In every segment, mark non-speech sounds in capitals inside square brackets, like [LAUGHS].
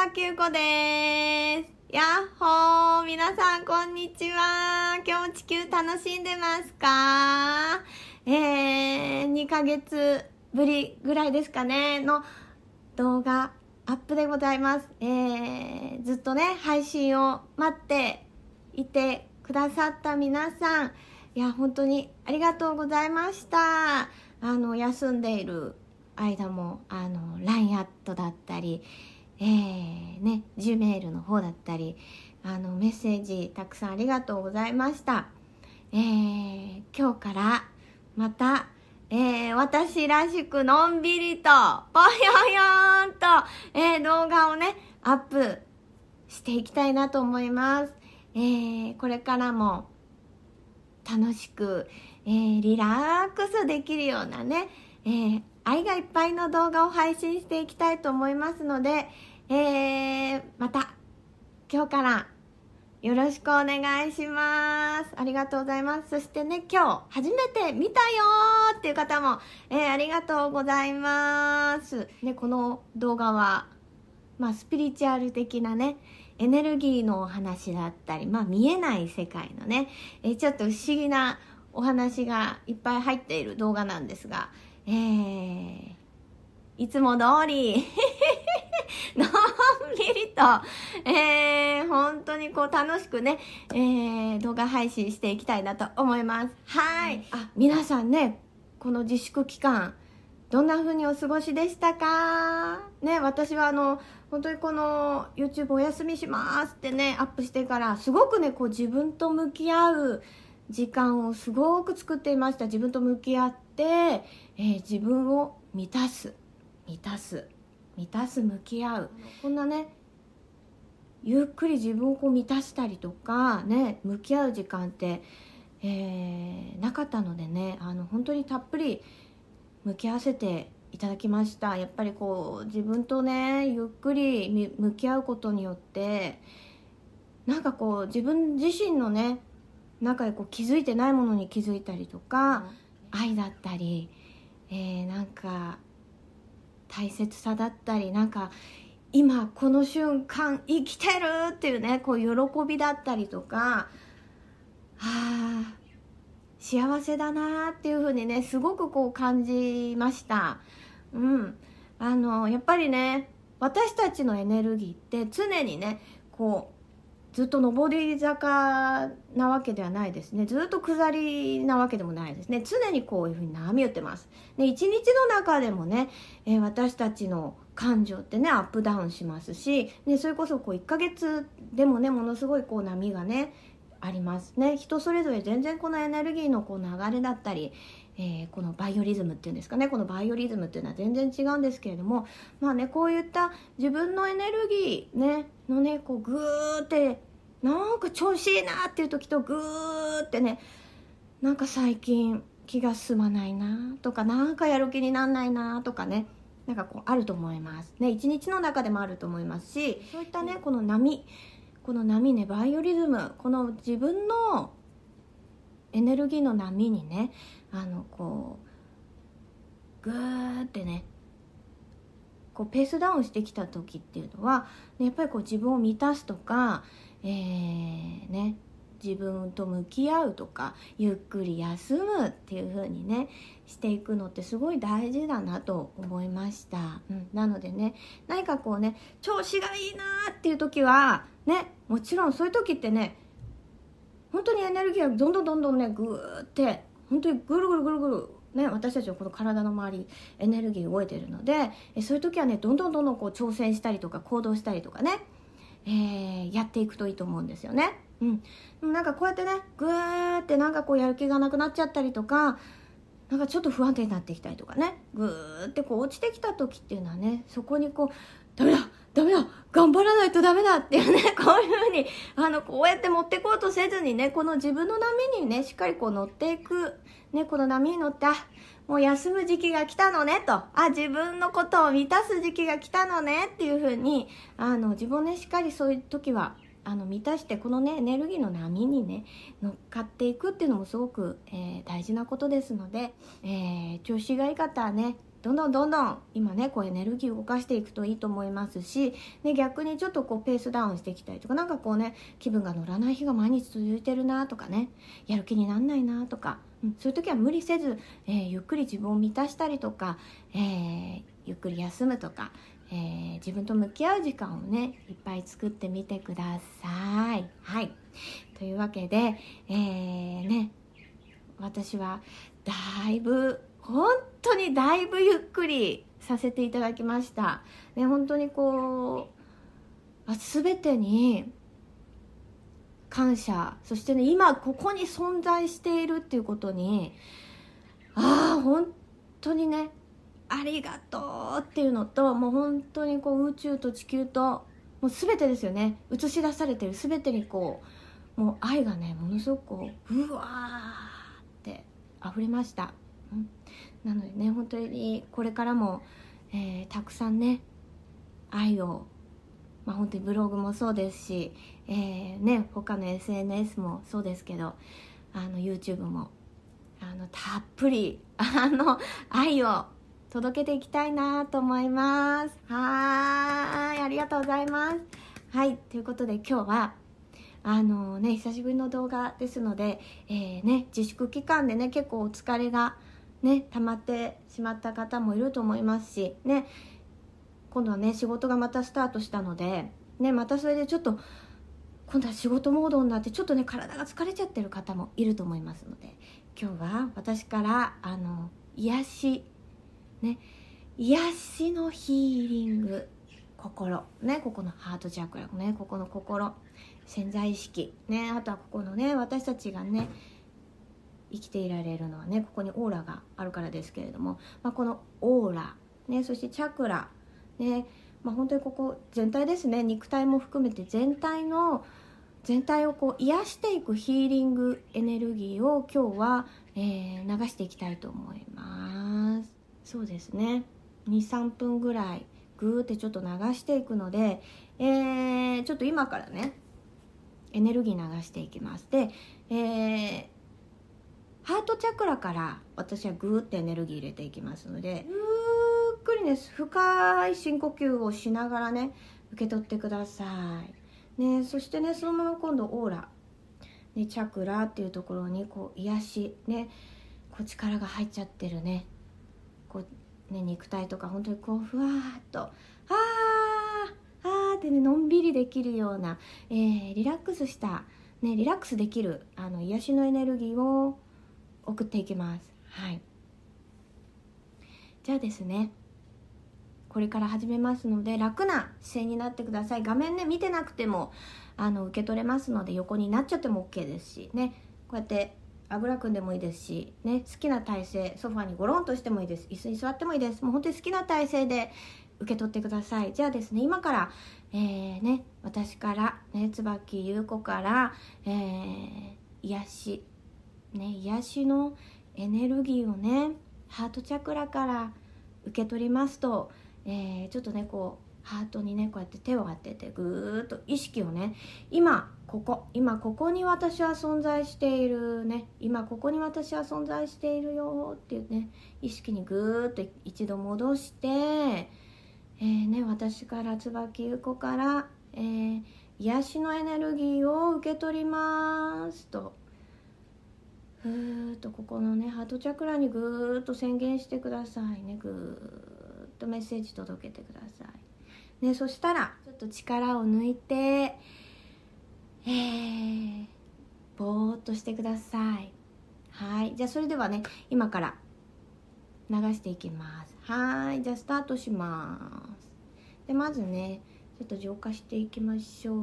はい、こんにちは。つばきゅうこです。やっほー。皆さん、こんにちは。今日地球楽しんでますか？えー、2ヶ月ぶりぐらいですかね、の動画アップでございます。えー、ずっとね、配信を待っていてくださった皆さん、いや、本当にありがとうございました。あの、休んでいる間も、あの、LINE アットだったり、えー、ね、Gmail の方だったり、あの、メッセージたくさんありがとうございました。えー、今日から、また、えー、私らしくのんびりと、ぽよよんと、えー、動画をね、アップしていきたいなと思います。えー、これからも楽しく、えー、リラックスできるようなね、えー、愛がいっぱいの動画を配信していきたいと思いますので、えー、また今日からよろしくお願いします。ありがとうございます。そしてね、今日初めて見たよーっていう方も、えー、ありがとうございます。ね、この動画は、まあ、スピリチュアル的なね、エネルギーのお話だったり、まあ、見えない世界のね、えー、ちょっと不思議なお話がいっぱい入っている動画なんですが、えー、いつも通りのん [LAUGHS] りと、えー、本当にこう楽しくね、えー、動画配信していきたいなと思います。はい。あ、皆さんね、この自粛期間、どんな風にお過ごしでしたか？ね、私はあの、本当にこの YouTube お休みしますってね、アップしてから、すごくね、こう自分と向き合う時間をすごく作っていました。自分と向き合って、えー、自分を満たす。満たす。満たす向き合う。こんなねゆっくり自分をこう満たしたりとかね向き合う時間って、えー、なかったのでねあの本当にたっぷり向き合わせていただきました。やっぱりこう自分とねゆっくり向き合うことによってなんかこう自分自身のね中でこう気づいてないものに気づいたりとか、愛だったり、えー、なんか大切さだったりなんか今この瞬間生きてるっていうねこう喜びだったりとかあ幸せだなっていうふうにねすごくこう感じました。うん。あのやっぱりね私たちのエネルギーって常にねこうずっと上り坂なわけではないですね。ずっと下りなわけでもないですね。常にこういうふうに波打ってます。で一日の中でもね、えー、私たちの感情ってねアップダウンしますし、ね、それこそこう1ヶ月でもねものすごいこう波がねありますね。人それぞれ全然このエネルギーのこう流れだったり、えー、このバイオリズムっていうんですかね。このバイオリズムっていうのは全然違うんですけれどもまあねこういった自分のエネルギーねのねこうグーってなんか調子いいなっていう時とグーってねなんか最近気が進まないなとかなんかやる気になんないなとかねなんかこうあると思います。ね一日の中でもあると思いますしそういったねこの波この波ねバイオリズムこの自分のエネルギーの波にねあのこうグーってねこうペースダウンしてきた時っていうのは、ね、やっぱりこう自分を満たすとか、えー、ね自分と向き合うとかゆっくり休むっていう風にねしていくのってすごい大事だなと思いました、うん、なのでね何かこうね調子がいいなっていう時はねもちろんそういう時ってね本当にエネルギーがどんどんどんどんねグーって本当にぐるぐるぐるぐるね、私たちのこの体の周りエネルギー動いてるのでえそういう時はねどんどんどんどんこう挑戦したりとか行動したりとかね、えー、やっていくといいと思うんですよね。うん、なんかこうやってねグーってなんかこうやる気がなくなっちゃったりとかなんかちょっと不安定になってきたりとかねグーってこう落ちてきた時っていうのはねそこにこうダメだダメだ頑張らないとダメだっていうね [LAUGHS] こういうふうにあのこうやって持ってこうとせずにねこの自分の波にねしっかりこう乗っていく。ねこの波に乗ってあもう休む時期が来たのねと。あ自分のことを満たす時期が来たのねっていうふうにあの自分ねしっかりそういう時はあの満たしてこのねエネルギーの波にね乗っかっていくっていうのもすごく、えー、大事なことですので、えー、調子がいい方はねどんどんどんどん今ねこうエネルギー動かしていくといいと思いますし、ね、逆にちょっとこうペースダウンしてきたりとか何かこうね気分が乗らない日が毎日続いてるなとかねやる気になんないなとか、うん、そういう時は無理せず、えー、ゆっくり自分を満たしたりとか、えー、ゆっくり休むとか、えー、自分と向き合う時間をねいっぱい作ってみてください。はいというわけで、え、ね私はだいぶ本当にだいぶゆっくりさせていただきました。ね、本当にこう全てに感謝。そしてね今ここに存在しているっていうことにああ本当にねありがとうっていうのともう本当にこう宇宙と地球ともう全てですよね。映し出されてる全てにこうもう愛がねものすごくこううわーって溢れました、うん、なのでね本当にこれからも、えー、たくさんね愛をまあ本当にブログもそうですし、えー、ね他の SNS もそうですけどあの YouTube もあのたっぷり [LAUGHS] あの愛を届けていきたいなと思います。はい。ありがとうございます。はい。ということで今日はあのね久しぶりの動画ですので、えー、ね自粛期間でね結構お疲れがね溜まってしまった方もいると思いますしね今度はね仕事がまたスタートしたのでねまたそれでちょっと今度は仕事モードになってちょっとね体が疲れちゃってる方もいると思いますので今日は私からあの癒しね癒しのヒーリング心ねここのハートチャクラねここの心潜在意識ねあとはここのね私たちがね生きていられるのはねここにオーラがあるからですけれども、まあ、このオーラ、ね、そしてチャクラ、ねまあ、本当にここ全体ですね肉体も含めて全体の全体をこう癒していくヒーリングエネルギーを今日は、えー、流していきたいと思います。そうですね23分ぐらいグーってちょっと流していくので、えー、ちょっと今からねエネルギー流していきますで、えー、ハートチャクラから私はグーってエネルギー入れていきますのでゆっくりね深い深呼吸をしながらね受け取ってください、ね、そしてねそのまま今度オーラ、ね、チャクラっていうところにこう癒しねこう力が入っちゃってるね。こうね肉体とか本当にこうふわーっとあーあーってねのんびりできるような、えー、リラックスした、ね、リラックスできるあの癒しのエネルギーを送っていきます。はい。じゃあですねこれから始めますので楽な姿勢になってください。画面ね見てなくてもあの受け取れますので横になっちゃっても OK ですしね。こうやってあぐら組んでもいいですし、ね、好きな体勢ソファにゴロンとしてもいいです。椅子に座ってもいいです。もう本当に好きな体勢で受け取ってください。じゃあですね今から、えー、ね、私からね椿優子から、えー、癒し、ね、癒しのエネルギーをねハートチャクラから受け取りますと、えー、ちょっとねこうハートにねこうやって手を当ててぐーっと意識をね今ここ今ここに私は存在しているね今ここに私は存在しているよっていうね意識にぐーっと一度戻して、えー、ね、私から椿ゆ子から、えー、癒しのエネルギーを受け取りますと。ふーっとここのねハートチャクラにぐーっと宣言してくださいね。ぐーっとメッセージ届けてください。ね、そしたらちょっと力を抜いて、えー、ぼーっとしてください。はい。じゃあそれではね今から流していきます。はい。じゃあスタートします。でまずねちょっと浄化していきましょう。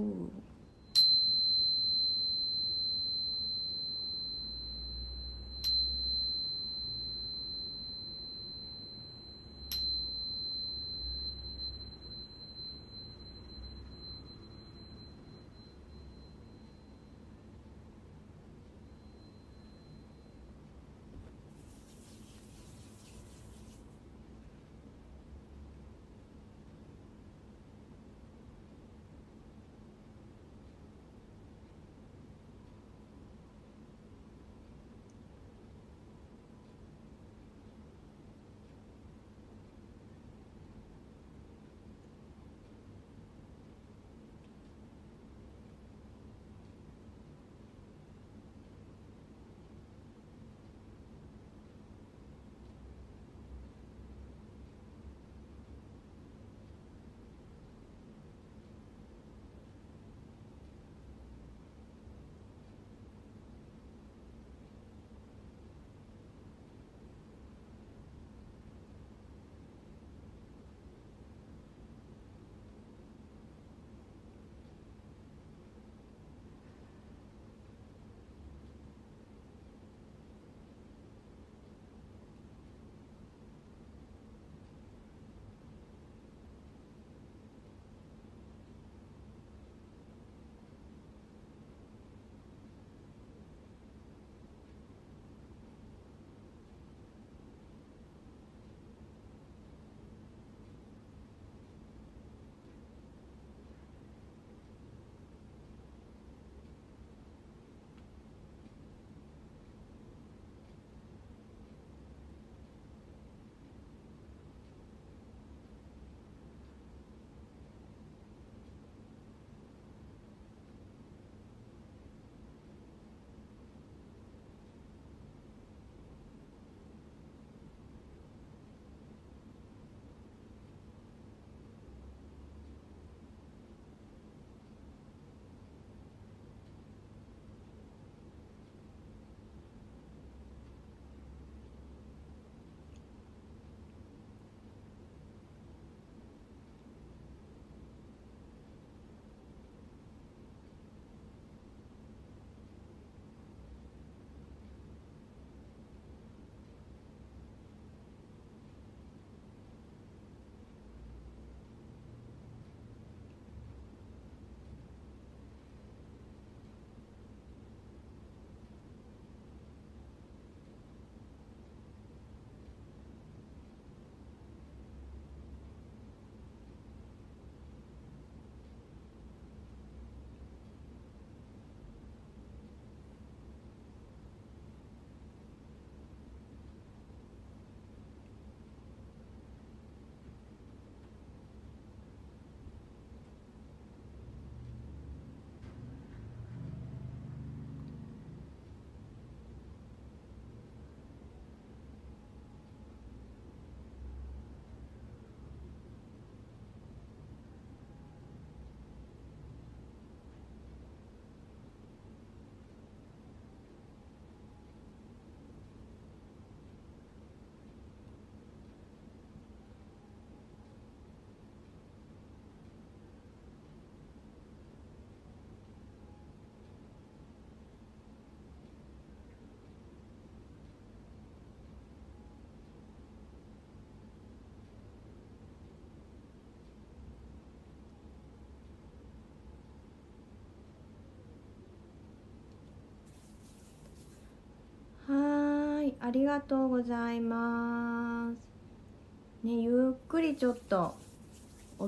ありがとうございます。ねゆっくりちょっと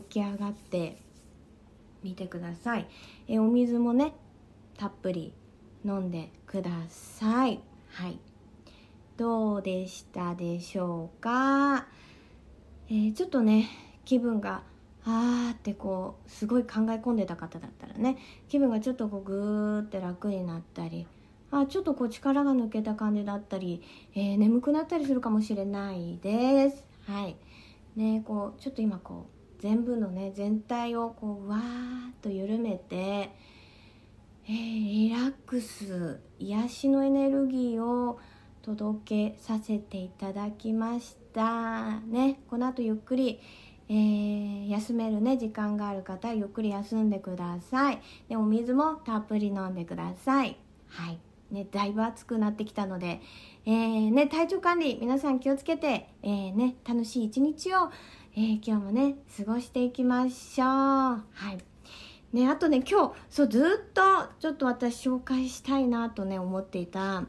起き上がってみてください。えお水もねたっぷり飲んでください。はい。どうでしたでしょうか、えー、ちょっとね気分があーってこうすごい考え込んでた方だったらね気分がちょっとこうグーって楽になったりあちょっとこう力が抜けた感じだったり、えー、眠くなったりするかもしれないです。はい。ね、こうちょっと今こう全部のね全体をこうわーっと緩めて、えー、リラックス癒しのエネルギーを届けさせていただきました。ねこの後ゆっくり、えー、休めるね時間がある方ゆっくり休んでください。でお水もたっぷり飲んでください。はい。ねだいぶ暑くなってきたので、えー、ね、体調管理皆さん気をつけて、えー、ね、楽しい一日を、えー、今日もね過ごしていきましょう。はい。ね、あとね今日そうずっとちょっと私紹介したいなとね思っていた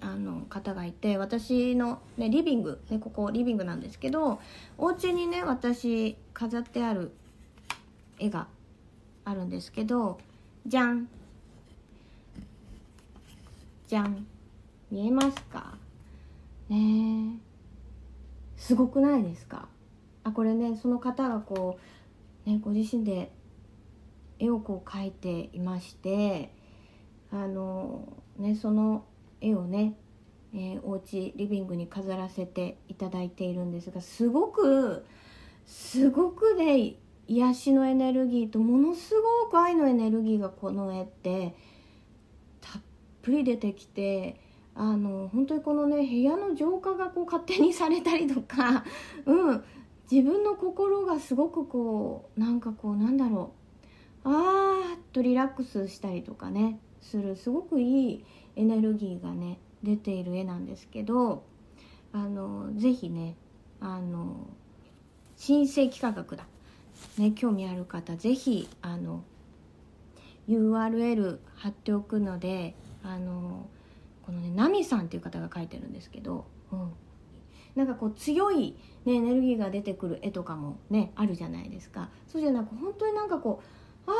あの方がいて私の、ね、リビング、ね、ここリビングなんですけどお家にね私飾ってある絵があるんですけどじゃん。じゃん見えますか？ねすごくないですか？あこれねその方がこう、ね、ご自身で絵をこう描いていましてあのねその絵をね、えー、お家リビングに飾らせていただいているんですがすごくすごくね癒しのエネルギーとものすごく愛のエネルギーがこの絵ってぷり出てきてあの本当にこのね部屋の浄化がこう勝手にされたりとか、[LAUGHS] うん、自分の心がすごくこうなんかこうなんだろう。あーっとリラックスしたりとかねするすごくいいエネルギーがね出ている絵なんですけどあのぜひねあの新世紀科学だ、ね、興味ある方ぜひあの URL 貼っておくのであのこのねナミさんっていう方が描いてるんですけど、うん、なんかこう強い、ね、エネルギーが出てくる絵とかもねあるじゃないですか。そうじゃなく本当になんかこうあ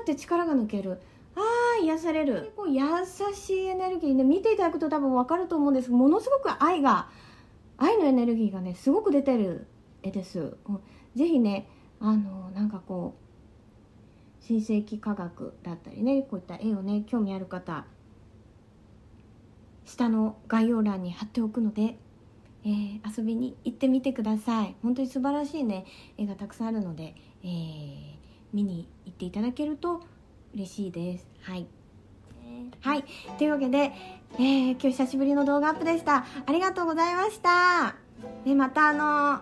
ーって力が抜ける。あー癒される。こう優しいエネルギーね見ていただくと多分分かると思うんです。ものすごく愛が愛のエネルギーがねすごく出てる絵です、うん、ぜひねあのなんかこう新世紀科学だったりねこういった絵をね興味ある方下の概要欄に貼っておくので、えー、遊びに行ってみてください本当に素晴らしいね絵がたくさんあるので、えー、見に行っていただけると嬉しいですはいはい。というわけで、えー、今日久しぶりの動画アップでした。ありがとうございました。で、またあの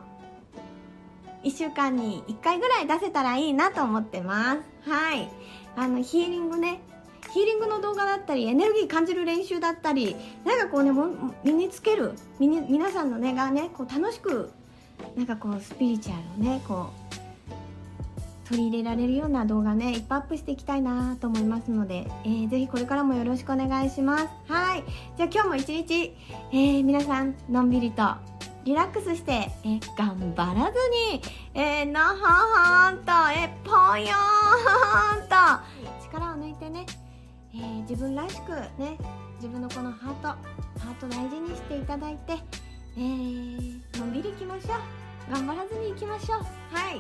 1週間に1回ぐらい出せたらいいなと思ってます。はい。あの、ヒーリングね、ヒーリングの動画だったりエネルギー感じる練習だったりなんかこうね身につける皆さんのねがねこう楽しくなんかこうスピリチュアルをねこう取り入れられるような動画ねいっぱいアップしていきたいなと思いますので、えー、ぜひこれからもよろしくお願いします。はい。じゃあ今日も一日、えー、皆さんのんびりとリラックスして、えー、頑張らずに、えー、のほほんと、えー、ぽよーんと力を抜いてねえー、自分らしくね自分のこのハートハート大事にしていただいて、えー、のんびりいきましょう。頑張らずにいきましょう。はい。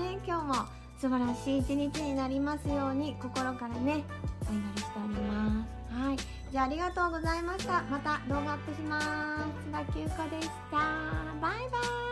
ね今日も素晴らしい一日になりますように心からねお祈りしております。はい。じゃあありがとうございました。また動画アップします。椿ゆうこでした。バイバイ。